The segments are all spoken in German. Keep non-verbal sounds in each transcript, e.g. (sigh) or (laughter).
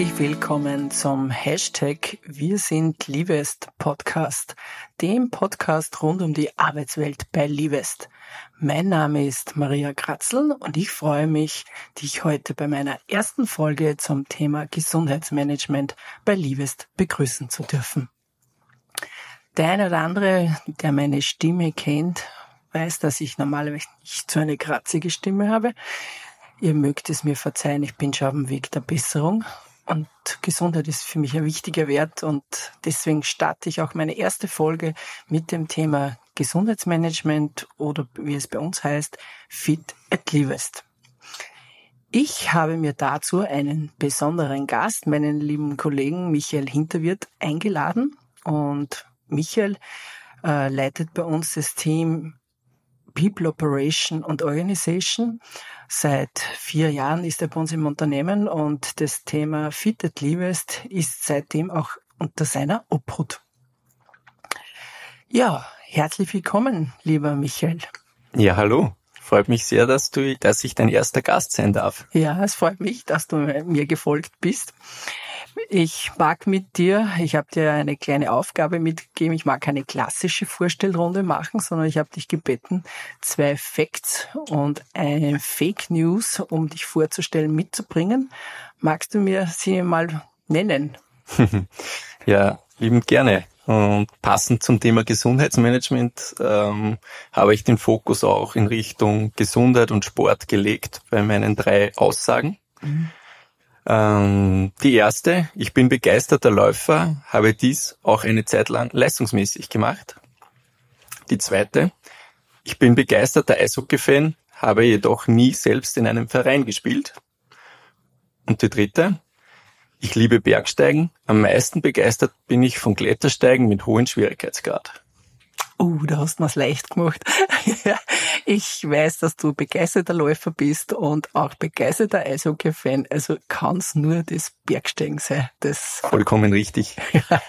Herzlich willkommen zum Hashtag Wir sind Liebest Podcast, dem Podcast rund um die Arbeitswelt bei Liebest. Mein Name ist Maria Kratzl und ich freue mich, dich heute bei meiner ersten Folge zum Thema Gesundheitsmanagement bei Liebest begrüßen zu dürfen. Der eine oder andere, der meine Stimme kennt, weiß, dass ich normalerweise nicht so eine kratzige Stimme habe. Ihr mögt es mir verzeihen, ich bin schon auf dem Weg der Besserung und Gesundheit ist für mich ein wichtiger Wert und deswegen starte ich auch meine erste Folge mit dem Thema Gesundheitsmanagement oder wie es bei uns heißt, Fit at Livest. Ich habe mir dazu einen besonderen Gast, meinen lieben Kollegen Michael Hinterwirt, eingeladen und Michael äh, leitet bei uns das Team People Operation und Organization. Seit vier Jahren ist er bei uns im Unternehmen und das Thema Fitted Livest ist seitdem auch unter seiner Obhut. Ja, herzlich willkommen, lieber Michael. Ja, hallo. Freut mich sehr, dass du, dass ich dein erster Gast sein darf. Ja, es freut mich, dass du mir gefolgt bist. Ich mag mit dir, ich habe dir eine kleine Aufgabe mitgegeben. Ich mag keine klassische Vorstellrunde machen, sondern ich habe dich gebeten, zwei Facts und eine Fake News, um dich vorzustellen, mitzubringen. Magst du mir sie mal nennen? (laughs) ja, liebend gerne. Und passend zum Thema Gesundheitsmanagement ähm, habe ich den Fokus auch in Richtung Gesundheit und Sport gelegt bei meinen drei Aussagen. Mhm. Ähm, die erste, ich bin begeisterter Läufer, habe dies auch eine Zeit lang leistungsmäßig gemacht. Die zweite, ich bin begeisterter Eishockey-Fan, habe jedoch nie selbst in einem Verein gespielt. Und die dritte, ich liebe Bergsteigen, am meisten begeistert bin ich von Klettersteigen mit hohem Schwierigkeitsgrad. Oh, da hast du mir's leicht gemacht. (laughs) ich weiß, dass du begeisterter Läufer bist und auch begeisterter Eishockey-Fan. Also kann's nur das Bergsteigen sein. Das Vollkommen richtig.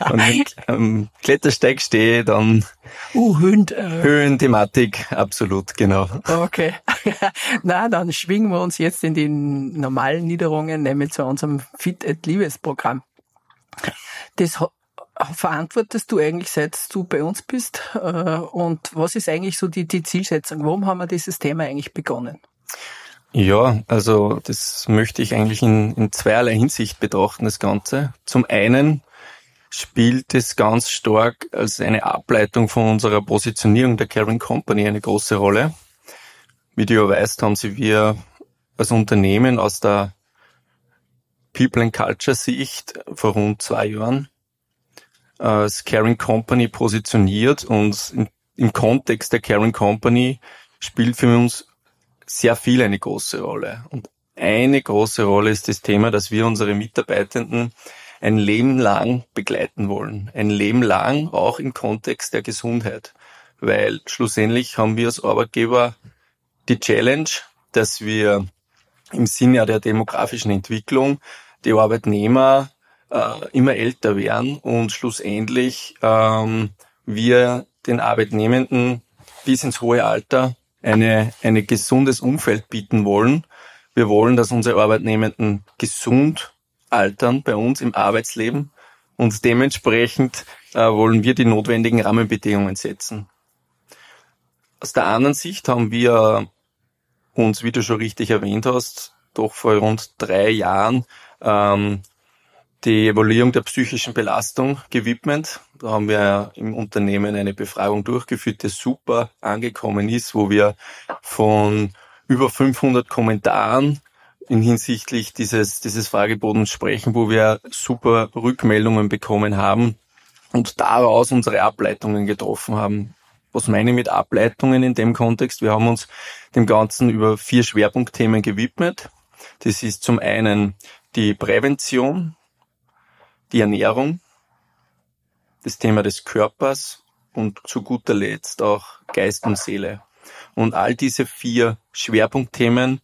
Und (laughs) wenn ich am Klettersteig stehe, dann uh, Höhen, äh, Höhenthematik, absolut, genau. Okay. (laughs) Na, dann schwingen wir uns jetzt in die normalen Niederungen, nämlich zu unserem Fit at Liebes Programm. Das verantwortest du eigentlich, seit du bei uns bist? Äh, und was ist eigentlich so die, die Zielsetzung? Warum haben wir dieses Thema eigentlich begonnen? Ja, also das möchte ich eigentlich in, in zweierlei Hinsicht betrachten, das Ganze. Zum einen spielt es ganz stark als eine Ableitung von unserer Positionierung der Caring Company eine große Rolle. Wie du ja weißt, haben sie wir als Unternehmen aus der People and Culture Sicht vor rund zwei Jahren als Caring Company positioniert und in, im Kontext der Caring Company spielt für uns sehr viel eine große Rolle. Und eine große Rolle ist das Thema, dass wir unsere Mitarbeitenden ein Leben lang begleiten wollen. Ein Leben lang auch im Kontext der Gesundheit. Weil schlussendlich haben wir als Arbeitgeber die Challenge, dass wir im Sinne der demografischen Entwicklung die Arbeitnehmer äh, immer älter werden und schlussendlich ähm, wir den Arbeitnehmenden bis ins hohe Alter eine, eine gesundes Umfeld bieten wollen. Wir wollen, dass unsere Arbeitnehmenden gesund altern bei uns im Arbeitsleben und dementsprechend äh, wollen wir die notwendigen Rahmenbedingungen setzen. Aus der anderen Sicht haben wir uns, wie du schon richtig erwähnt hast, doch vor rund drei Jahren ähm, die Evaluierung der psychischen Belastung gewidmet. Da haben wir im Unternehmen eine Befragung durchgeführt, die super angekommen ist, wo wir von über 500 Kommentaren in hinsichtlich dieses, dieses Fragebodens sprechen, wo wir super Rückmeldungen bekommen haben und daraus unsere Ableitungen getroffen haben. Was meine ich mit Ableitungen in dem Kontext? Wir haben uns dem Ganzen über vier Schwerpunktthemen gewidmet. Das ist zum einen die Prävention, die Ernährung, das Thema des Körpers und zu guter Letzt auch Geist und Seele. Und all diese vier Schwerpunktthemen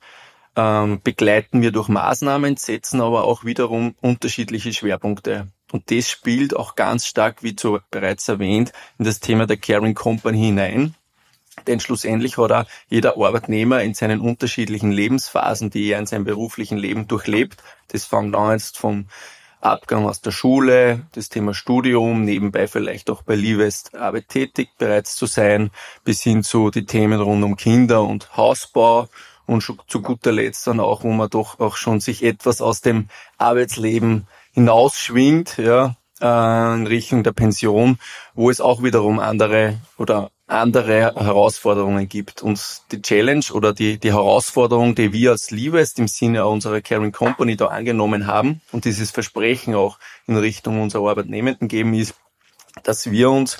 ähm, begleiten wir durch Maßnahmen, setzen aber auch wiederum unterschiedliche Schwerpunkte. Und das spielt auch ganz stark, wie zu bereits erwähnt, in das Thema der Caring Company hinein. Denn schlussendlich hat auch jeder Arbeitnehmer in seinen unterschiedlichen Lebensphasen, die er in seinem beruflichen Leben durchlebt, das fängt an jetzt vom Abgang aus der Schule, das Thema Studium, nebenbei vielleicht auch bei Livest Arbeit tätig bereits zu sein, bis hin zu die Themen rund um Kinder und Hausbau und zu guter Letzt dann auch, wo man doch auch schon sich etwas aus dem Arbeitsleben hinausschwingt, ja, äh, in Richtung der Pension, wo es auch wiederum andere oder andere Herausforderungen gibt. Und die Challenge oder die, die Herausforderung, die wir als Livest im Sinne unserer Caring Company da angenommen haben und dieses Versprechen auch in Richtung unserer Arbeitnehmenden geben, ist, dass wir uns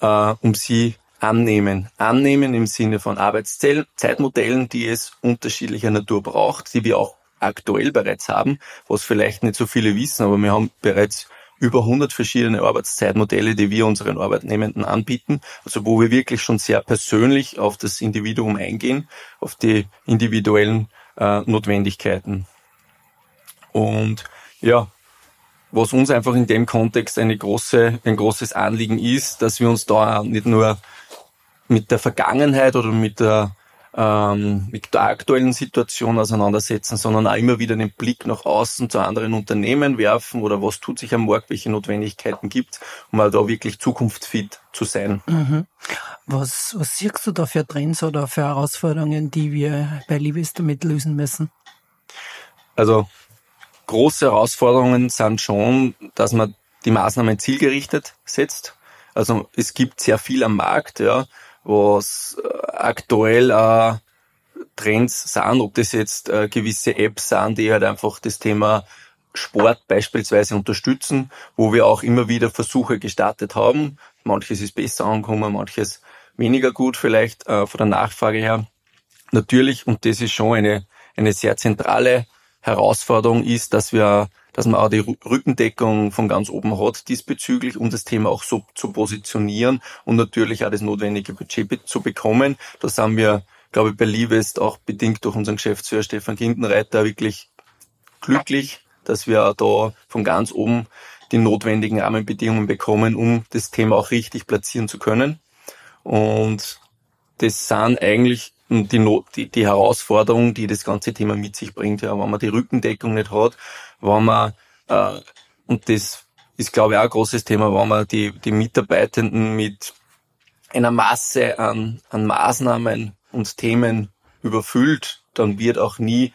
äh, um sie annehmen. Annehmen im Sinne von Arbeitszeitmodellen, die es unterschiedlicher Natur braucht, die wir auch aktuell bereits haben, was vielleicht nicht so viele wissen, aber wir haben bereits über 100 verschiedene Arbeitszeitmodelle, die wir unseren Arbeitnehmenden anbieten, also wo wir wirklich schon sehr persönlich auf das Individuum eingehen, auf die individuellen äh, Notwendigkeiten. Und ja, was uns einfach in dem Kontext eine große, ein großes Anliegen ist, dass wir uns da nicht nur mit der Vergangenheit oder mit der ähm, mit der aktuellen Situation auseinandersetzen, sondern auch immer wieder den Blick nach außen zu anderen Unternehmen werfen oder was tut sich am Markt, welche Notwendigkeiten gibt, um auch da wirklich zukunftsfit zu sein. Mhm. Was, was siehst du da für Trends oder für Herausforderungen, die wir bei Libis damit lösen müssen? Also große Herausforderungen sind schon, dass man die Maßnahmen zielgerichtet setzt. Also es gibt sehr viel am Markt, ja, was äh, aktuell äh, Trends sind, ob das jetzt äh, gewisse Apps sind, die halt einfach das Thema Sport beispielsweise unterstützen, wo wir auch immer wieder Versuche gestartet haben. Manches ist besser angekommen, manches weniger gut vielleicht äh, von der Nachfrage her. Natürlich, und das ist schon eine, eine sehr zentrale Herausforderung, ist, dass wir dass man auch die Rückendeckung von ganz oben hat diesbezüglich, um das Thema auch so zu positionieren und natürlich auch das notwendige Budget zu bekommen. Da sind wir, glaube ich, bei Livest auch bedingt durch unseren Geschäftsführer Stefan Kindenreiter wirklich glücklich, dass wir da von ganz oben die notwendigen Rahmenbedingungen bekommen, um das Thema auch richtig platzieren zu können. Und das sind eigentlich die, Not, die, die Herausforderung, die das ganze Thema mit sich bringt. Ja, wenn man die Rückendeckung nicht hat, wenn man, äh, und das ist, glaube ich, auch ein großes Thema, wenn man die, die Mitarbeitenden mit einer Masse an, an Maßnahmen und Themen überfüllt, dann wird auch nie,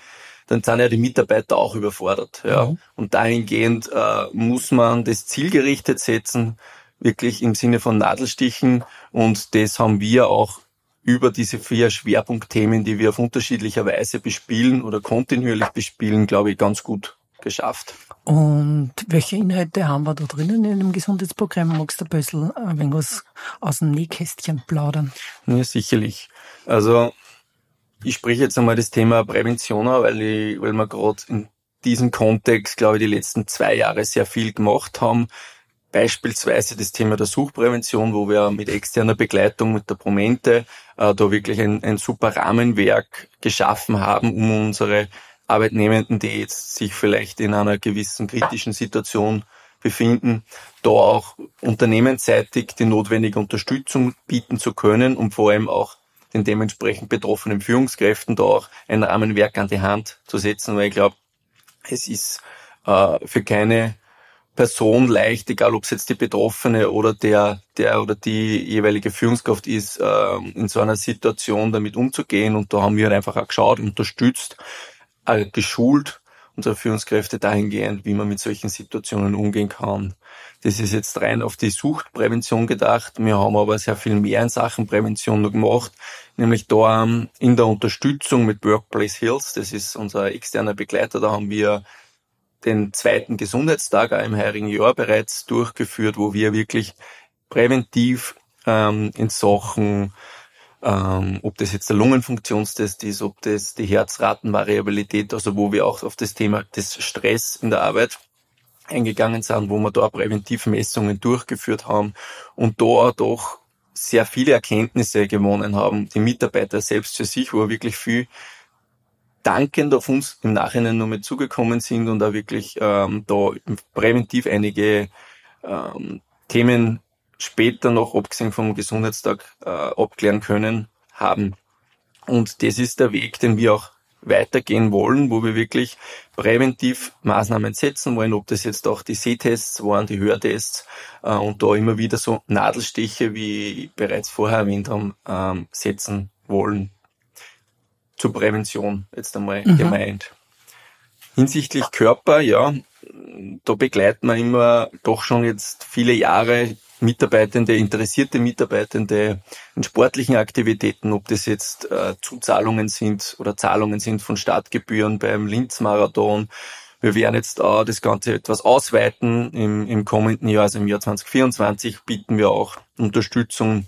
dann sind ja die Mitarbeiter auch überfordert. Ja. Mhm. Und dahingehend äh, muss man das zielgerichtet setzen, wirklich im Sinne von Nadelstichen. Und das haben wir auch über diese vier Schwerpunktthemen, die wir auf unterschiedlicher Weise bespielen oder kontinuierlich bespielen, glaube ich, ganz gut geschafft. Und welche Inhalte haben wir da drinnen in dem Gesundheitsprogramm? Magst du ein bisschen ein wenig was aus dem Nähkästchen plaudern? Ja, sicherlich. Also ich spreche jetzt einmal das Thema Prävention an, weil, ich, weil wir gerade in diesem Kontext, glaube ich, die letzten zwei Jahre sehr viel gemacht haben. Beispielsweise das Thema der Suchprävention, wo wir mit externer Begleitung mit der Promente äh, da wirklich ein, ein super Rahmenwerk geschaffen haben, um unsere Arbeitnehmenden, die jetzt sich vielleicht in einer gewissen kritischen Situation befinden, da auch unternehmensseitig die notwendige Unterstützung bieten zu können und vor allem auch den dementsprechend betroffenen Führungskräften da auch ein Rahmenwerk an die Hand zu setzen, weil ich glaube, es ist äh, für keine Person leicht, egal ob es jetzt die Betroffene oder der, der oder die jeweilige Führungskraft ist, äh, in so einer Situation damit umzugehen. Und da haben wir halt einfach auch geschaut, unterstützt, äh, geschult unsere Führungskräfte dahingehend, wie man mit solchen Situationen umgehen kann. Das ist jetzt rein auf die Suchtprävention gedacht. Wir haben aber sehr viel mehr in Sachen Prävention noch gemacht, nämlich da ähm, in der Unterstützung mit Workplace Hills. Das ist unser externer Begleiter. Da haben wir den zweiten Gesundheitstag im heurigen Jahr bereits durchgeführt, wo wir wirklich präventiv ähm, in Sachen, ähm, ob das jetzt der Lungenfunktionstest ist, ob das die Herzratenvariabilität, also wo wir auch auf das Thema des Stress in der Arbeit eingegangen sind, wo wir da Präventivmessungen durchgeführt haben und da doch sehr viele Erkenntnisse gewonnen haben, die Mitarbeiter selbst für sich, wo er wirklich viel dankend auf uns im Nachhinein nochmal zugekommen sind und da wirklich ähm, da präventiv einige ähm, Themen später noch, abgesehen vom Gesundheitstag, äh, abklären können, haben. Und das ist der Weg, den wir auch weitergehen wollen, wo wir wirklich präventiv Maßnahmen setzen wollen, ob das jetzt auch die Sehtests waren, die Hörtests äh, und da immer wieder so Nadelstiche, wie bereits vorher erwähnt haben, ähm, setzen wollen. Zur Prävention jetzt einmal mhm. gemeint. Hinsichtlich Körper, ja, da begleiten wir immer doch schon jetzt viele Jahre Mitarbeitende, interessierte Mitarbeitende in sportlichen Aktivitäten, ob das jetzt äh, Zuzahlungen sind oder Zahlungen sind von Startgebühren beim Linz-Marathon. Wir werden jetzt auch das Ganze etwas ausweiten im, im kommenden Jahr, also im Jahr 2024 bieten wir auch Unterstützung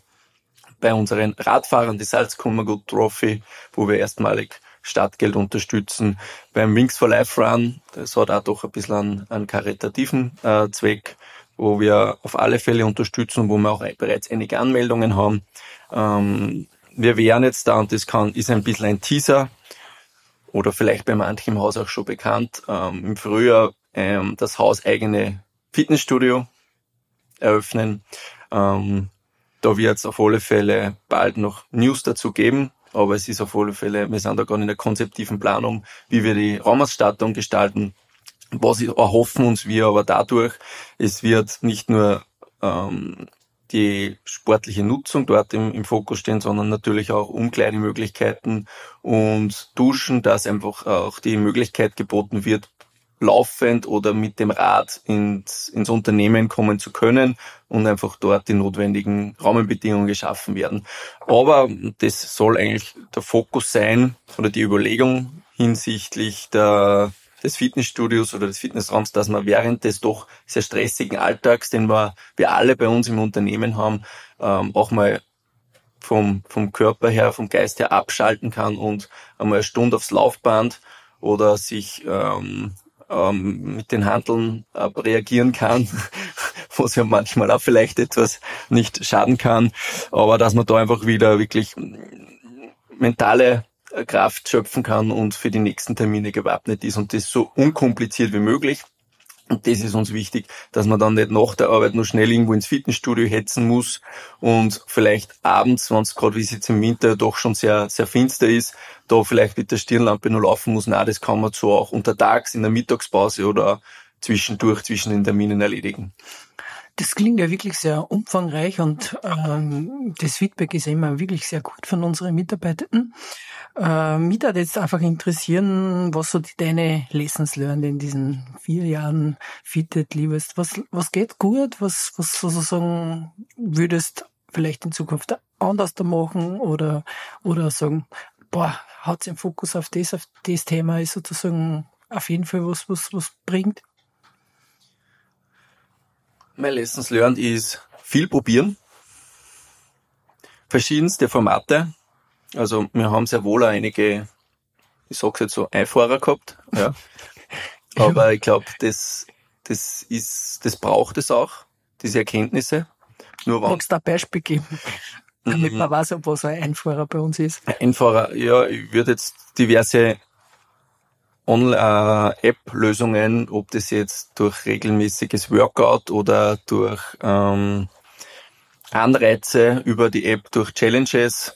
bei unseren Radfahrern, die Salzkummergut Trophy, wo wir erstmalig Startgeld unterstützen. Beim Wings for Life Run, das hat auch doch ein bisschen einen, einen karitativen äh, Zweck wo wir auf alle Fälle unterstützen, wo wir auch bereits einige Anmeldungen haben. Ähm, wir wären jetzt da, und das kann, ist ein bisschen ein Teaser, oder vielleicht bei manchem Haus auch schon bekannt, ähm, im Frühjahr ähm, das hauseigene Fitnessstudio eröffnen. Ähm, da wird es auf alle Fälle bald noch News dazu geben, aber es ist auf alle Fälle, wir sind da gerade in der konzeptiven Planung, wie wir die Raumausstattung gestalten, was erhoffen uns wir aber dadurch, es wird nicht nur ähm, die sportliche Nutzung dort im, im Fokus stehen, sondern natürlich auch Umkleidemöglichkeiten und Duschen, dass einfach auch die Möglichkeit geboten wird, laufend oder mit dem Rad ins, ins Unternehmen kommen zu können und einfach dort die notwendigen Rahmenbedingungen geschaffen werden. Aber das soll eigentlich der Fokus sein oder die Überlegung hinsichtlich der des Fitnessstudios oder des Fitnessraums, dass man während des doch sehr stressigen Alltags, den wir, wir alle bei uns im Unternehmen haben, ähm, auch mal vom, vom Körper her, vom Geist her abschalten kann und einmal eine Stunde aufs Laufband oder sich ähm, ähm, mit den Handeln äh, reagieren kann, (laughs) was ja manchmal auch vielleicht etwas nicht schaden kann, aber dass man da einfach wieder wirklich mentale Kraft schöpfen kann und für die nächsten Termine gewappnet ist und das so unkompliziert wie möglich. Und das ist uns wichtig, dass man dann nicht nach der Arbeit nur schnell irgendwo ins Fitnessstudio hetzen muss und vielleicht abends, wenn es gerade wie es jetzt im Winter doch schon sehr, sehr finster ist, da vielleicht mit der Stirnlampe nur laufen muss. Na, das kann man so auch untertags in der Mittagspause oder zwischendurch zwischen den Terminen erledigen. Das klingt ja wirklich sehr umfangreich und ähm, das Feedback ist immer wirklich sehr gut von unseren Mitarbeitern. Äh, mich würde jetzt einfach interessieren, was so deine Lessons learned in diesen vier Jahren Fitted liebest. Was, was geht gut? Was, was sozusagen würdest vielleicht in Zukunft anders da machen oder, oder sagen, boah, hat den Fokus auf das, auf das Thema ist sozusagen auf jeden Fall was, was, was bringt? Mein Lessons learned ist viel probieren. Verschiedenste Formate. Also wir haben sehr wohl einige, ich sag's jetzt so, Einfahrer gehabt. Ja. (laughs) Aber ich glaube, das, das ist, das braucht es auch, diese Erkenntnisse. Nur Magst du ein Beispiel geben? Damit man weiß, was ein Einfahrer bei uns ist. Einfahrer, ja, ich würde jetzt diverse App-Lösungen, ob das jetzt durch regelmäßiges Workout oder durch ähm, Anreize über die App, durch Challenges,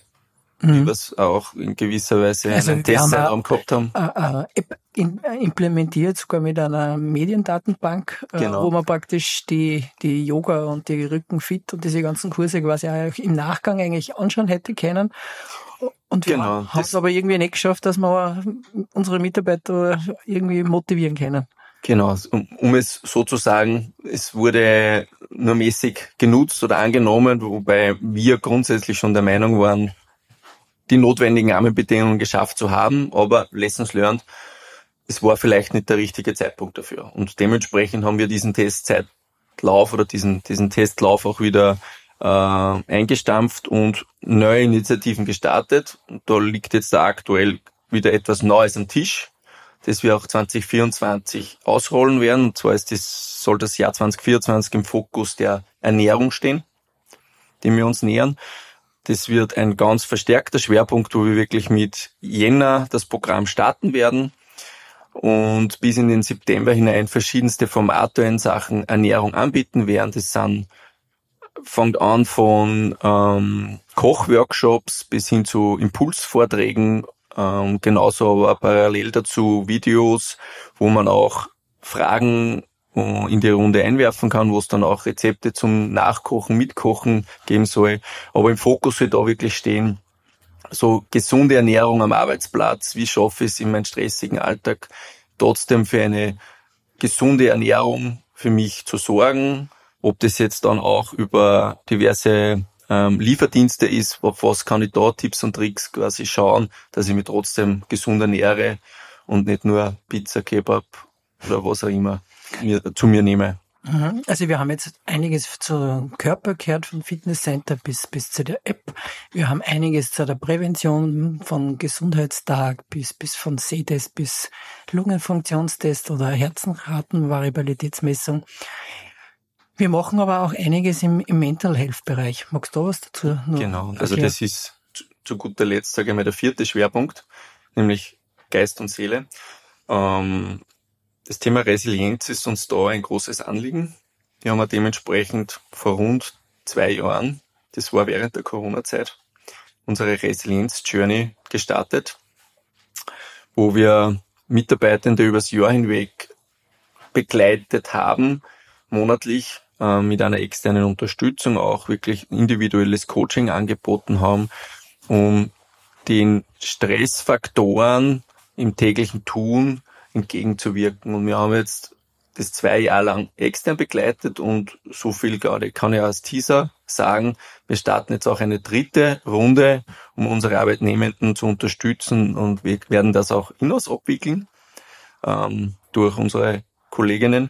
mhm. was auch in gewisser Weise also einen Testzeitraum gehabt haben. Äh, App implementiert, sogar mit einer Mediendatenbank, äh, genau. wo man praktisch die, die Yoga und die Rückenfit und diese ganzen Kurse quasi auch im Nachgang eigentlich anschauen hätte können und wir genau, haben es aber irgendwie nicht geschafft, dass wir unsere Mitarbeiter irgendwie motivieren können. Genau, um, um es so zu sagen, es wurde nur mäßig genutzt oder angenommen, wobei wir grundsätzlich schon der Meinung waren, die notwendigen Rahmenbedingungen geschafft zu haben, aber Lessons learned, es war vielleicht nicht der richtige Zeitpunkt dafür. Und dementsprechend haben wir diesen Testzeitlauf oder diesen, diesen Testlauf auch wieder äh, eingestampft und neue Initiativen gestartet. Und da liegt jetzt da aktuell wieder etwas Neues am Tisch, das wir auch 2024 ausrollen werden. Und zwar ist das, soll das Jahr 2024 im Fokus der Ernährung stehen, dem wir uns nähern. Das wird ein ganz verstärkter Schwerpunkt, wo wir wirklich mit Jänner das Programm starten werden und bis in den September hinein verschiedenste Formate in Sachen Ernährung anbieten werden. Das sind fängt an von ähm, Kochworkshops bis hin zu Impulsvorträgen, ähm, genauso aber parallel dazu Videos, wo man auch Fragen äh, in die Runde einwerfen kann, wo es dann auch Rezepte zum Nachkochen, Mitkochen geben soll. Aber im Fokus wird da wirklich stehen, so gesunde Ernährung am Arbeitsplatz. Wie schaffe ich es in meinem stressigen Alltag trotzdem für eine gesunde Ernährung für mich zu sorgen? Ob das jetzt dann auch über diverse ähm, Lieferdienste ist, auf was kann ich da Tipps und Tricks quasi schauen, dass ich mich trotzdem gesund ernähre und nicht nur Pizza, Kebab oder was auch immer mir, zu mir nehme. Mhm. Also wir haben jetzt einiges zu Körper gehört, vom Fitnesscenter bis, bis zu der App. Wir haben einiges zu der Prävention von Gesundheitstag bis, bis von Sehtest bis Lungenfunktionstest oder Herzenratenvariabilitätsmessung. Wir machen aber auch einiges im, im Mental Health Bereich. Magst du was dazu? genau, also erklären? das ist zu, zu guter Letzt, sage ich mal, der vierte Schwerpunkt, nämlich Geist und Seele. Ähm, das Thema Resilienz ist uns da ein großes Anliegen. Wir haben dementsprechend vor rund zwei Jahren, das war während der Corona-Zeit, unsere Resilienz-Journey gestartet, wo wir Mitarbeitende übers Jahr hinweg begleitet haben, monatlich äh, mit einer externen Unterstützung auch wirklich individuelles Coaching angeboten haben, um den Stressfaktoren im täglichen Tun entgegenzuwirken. Und wir haben jetzt das zwei Jahre lang extern begleitet und so viel gerade kann ich als Teaser sagen. Wir starten jetzt auch eine dritte Runde, um unsere Arbeitnehmenden zu unterstützen und wir werden das auch in-house abwickeln ähm, durch unsere Kolleginnen,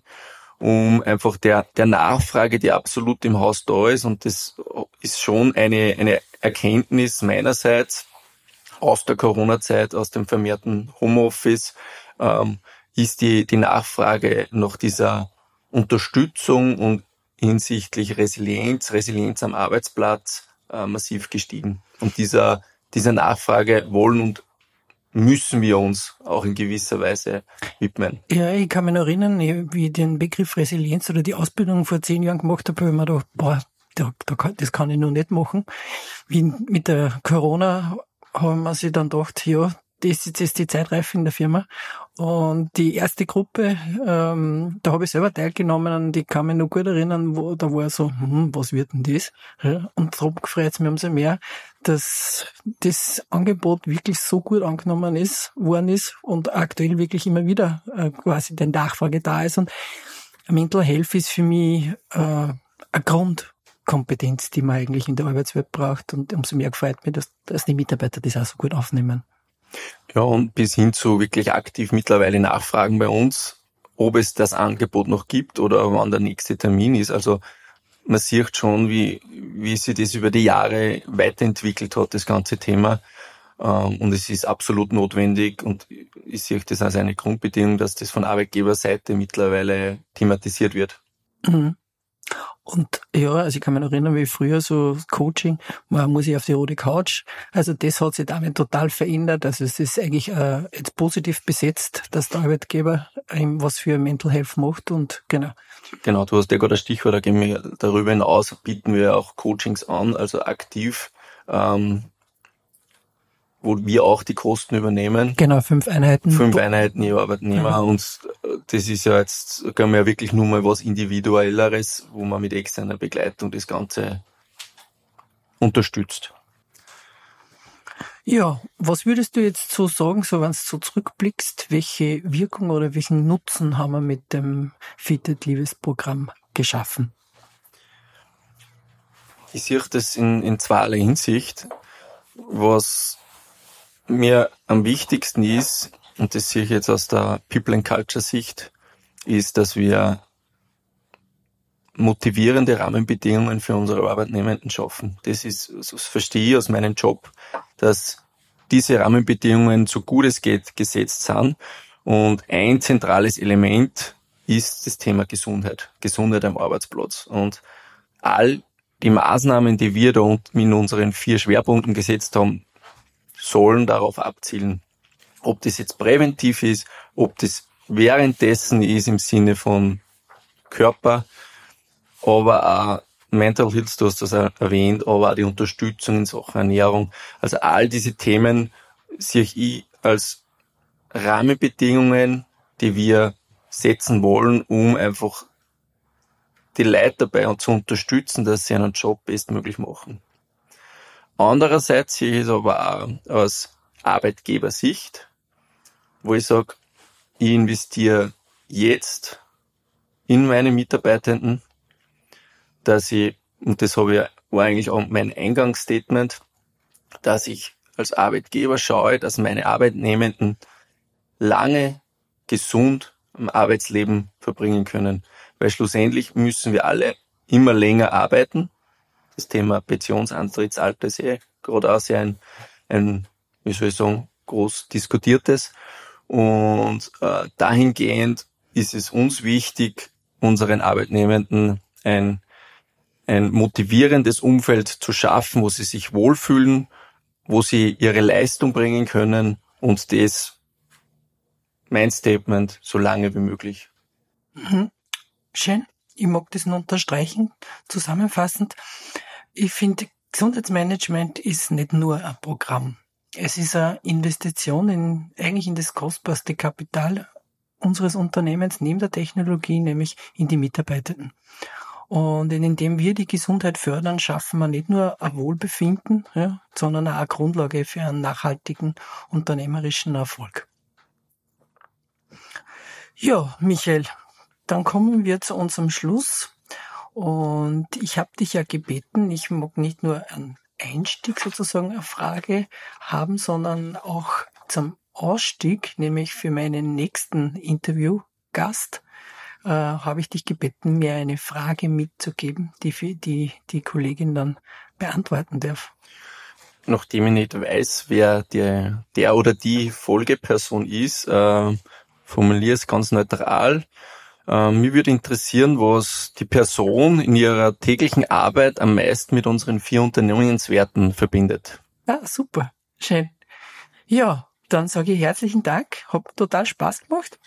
um einfach der, der Nachfrage, die absolut im Haus da ist und das ist schon eine, eine Erkenntnis meinerseits aus der Corona-Zeit, aus dem vermehrten Homeoffice, ähm, ist die, die Nachfrage nach dieser Unterstützung und hinsichtlich Resilienz, Resilienz am Arbeitsplatz äh, massiv gestiegen. Und dieser, dieser Nachfrage wollen und müssen wir uns auch in gewisser Weise widmen. Ja, ich kann mich noch erinnern, wie ich den Begriff Resilienz oder die Ausbildung vor zehn Jahren gemacht habe, habe ich mir gedacht, boah, da, da kann, das kann ich noch nicht machen. Wie mit der Corona haben wir sich dann gedacht, ja, das ist jetzt die Zeitreife in der Firma. Und die erste Gruppe, ähm, da habe ich selber teilgenommen und ich kann mich noch gut erinnern, wo da war so, hm, was wird denn das? Und darum gefreut es mich umso mehr, dass das Angebot wirklich so gut angenommen ist, worden ist und aktuell wirklich immer wieder äh, quasi die Nachfrage da ist. Und Mental Health ist für mich äh, eine Grundkompetenz, die man eigentlich in der Arbeitswelt braucht. Und umso mehr gefreut mich, dass, dass die Mitarbeiter das auch so gut aufnehmen. Ja, und bis hin zu wirklich aktiv mittlerweile nachfragen bei uns, ob es das Angebot noch gibt oder wann der nächste Termin ist. Also man sieht schon, wie, wie sich das über die Jahre weiterentwickelt hat, das ganze Thema. Ähm, und es ist absolut notwendig und ich sehe das als eine Grundbedingung, dass das von Arbeitgeberseite mittlerweile thematisiert wird. Mhm. Und ja, also ich kann mich noch erinnern, wie früher so Coaching, man muss ich auf die rote Couch. Also das hat sich damit total verändert. Also es ist eigentlich äh, jetzt positiv besetzt, dass der Arbeitgeber ihm was für Mental Health macht und genau. Genau, du hast ja gerade ein Stichwort, da gehen wir darüber hinaus, bieten wir auch Coachings an, also aktiv ähm, wo wir auch die Kosten übernehmen. Genau, fünf Einheiten. Fünf Einheiten je Arbeitnehmer. Mhm. Und das ist ja jetzt, sagen wir ja wirklich nur mal was Individuelleres, wo man mit externer Begleitung das Ganze unterstützt. Ja, was würdest du jetzt so sagen, so wenn du so zurückblickst, welche Wirkung oder welchen Nutzen haben wir mit dem Fitted Liebesprogramm geschaffen? Ich sehe das in, in zweierlei Hinsicht. Was mir am wichtigsten ist, und das sehe ich jetzt aus der People and Culture Sicht, ist, dass wir motivierende Rahmenbedingungen für unsere Arbeitnehmenden schaffen. Das ist, das verstehe ich aus meinem Job, dass diese Rahmenbedingungen so gut es geht gesetzt sind. Und ein zentrales Element ist das Thema Gesundheit, Gesundheit am Arbeitsplatz. Und all die Maßnahmen, die wir da in unseren vier Schwerpunkten gesetzt haben, sollen darauf abzielen. Ob das jetzt präventiv ist, ob das währenddessen ist im Sinne von Körper, aber auch Mental Health, du hast das erwähnt, aber auch die Unterstützung in Sachen Ernährung. Also all diese Themen sehe ich als Rahmenbedingungen, die wir setzen wollen, um einfach die Leute dabei zu unterstützen, dass sie einen Job bestmöglich machen. Andererseits sehe ich es aber auch aus Arbeitgebersicht, wo ich sage, ich investiere jetzt in meine Mitarbeitenden, dass ich, und das habe ich, war eigentlich auch mein Eingangsstatement, dass ich als Arbeitgeber schaue, dass meine Arbeitnehmenden lange gesund im Arbeitsleben verbringen können. Weil schlussendlich müssen wir alle immer länger arbeiten. Das Thema Pensionsantrittsalter ist eh gerade auch sehr ein, ein, wie soll ich sagen, groß diskutiertes. Und äh, dahingehend ist es uns wichtig, unseren Arbeitnehmenden ein, ein motivierendes Umfeld zu schaffen, wo sie sich wohlfühlen, wo sie ihre Leistung bringen können und das mein Statement so lange wie möglich. Mhm. Schön. Ich mag das nur unterstreichen. Zusammenfassend. Ich finde, Gesundheitsmanagement ist nicht nur ein Programm. Es ist eine Investition in, eigentlich in das kostbarste Kapital unseres Unternehmens neben der Technologie, nämlich in die Mitarbeitenden. Und indem wir die Gesundheit fördern, schaffen wir nicht nur ein Wohlbefinden, ja, sondern auch eine Grundlage für einen nachhaltigen unternehmerischen Erfolg. Ja, Michael, dann kommen wir zu unserem Schluss. Und ich habe dich ja gebeten, ich mag nicht nur einen Einstieg sozusagen eine Frage haben, sondern auch zum Ausstieg, nämlich für meinen nächsten Interviewgast, äh, habe ich dich gebeten, mir eine Frage mitzugeben, die für die, die Kollegin dann beantworten darf. Nachdem ich nicht weiß, wer der, der oder die Folgeperson ist, äh, formuliere es ganz neutral. Äh, mir würde interessieren, was die Person in ihrer täglichen Arbeit am meisten mit unseren vier Unternehmenswerten verbindet. Ah, super. Schön. Ja, dann sage ich herzlichen Dank. Hat total Spaß gemacht.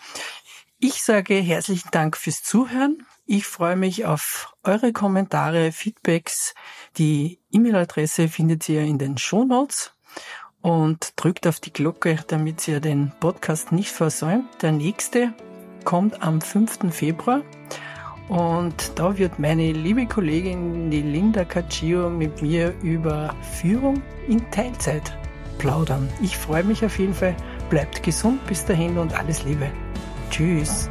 Ich sage herzlichen Dank fürs Zuhören. Ich freue mich auf eure Kommentare, Feedbacks. Die E-Mail-Adresse findet ihr in den Show Notes und drückt auf die Glocke, damit ihr den Podcast nicht versäumt. Der nächste kommt am 5. Februar und da wird meine liebe Kollegin die Linda Caccio mit mir über Führung in Teilzeit plaudern. Ich freue mich auf jeden Fall. Bleibt gesund bis dahin und alles Liebe. Tschüss.